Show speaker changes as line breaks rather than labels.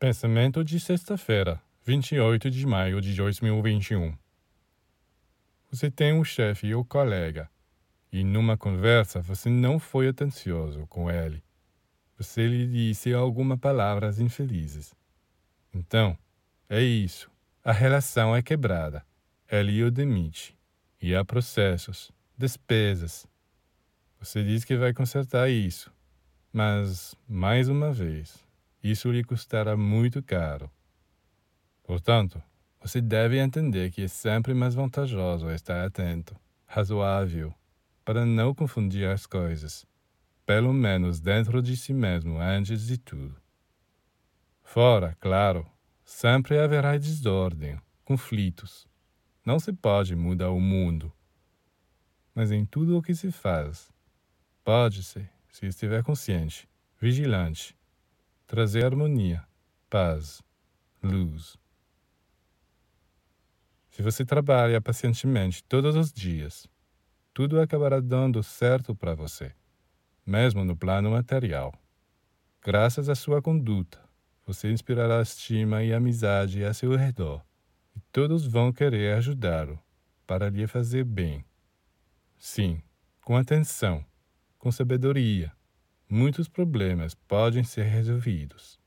Pensamento de sexta-feira, 28 de maio de 2021. Você tem um chefe ou colega, e numa conversa você não foi atencioso com ele. Você lhe disse algumas palavras infelizes. Então, é isso. A relação é quebrada. Ele o demite. E há processos, despesas. Você diz que vai consertar isso, mas, mais uma vez, isso lhe custará muito caro. Portanto, você deve entender que é sempre mais vantajoso estar atento, razoável, para não confundir as coisas, pelo menos dentro de si mesmo antes de tudo. Fora, claro, sempre haverá desordem, conflitos. Não se pode mudar o mundo. Mas em tudo o que se faz, pode-se, se estiver consciente, vigilante, trazer harmonia, paz, luz. Se você trabalha pacientemente todos os dias, tudo acabará dando certo para você, mesmo no plano material. Graças à sua conduta, você inspirará estima e amizade a seu redor, e todos vão querer ajudá-lo para lhe fazer bem. Sim, com atenção, com sabedoria, muitos problemas podem ser resolvidos.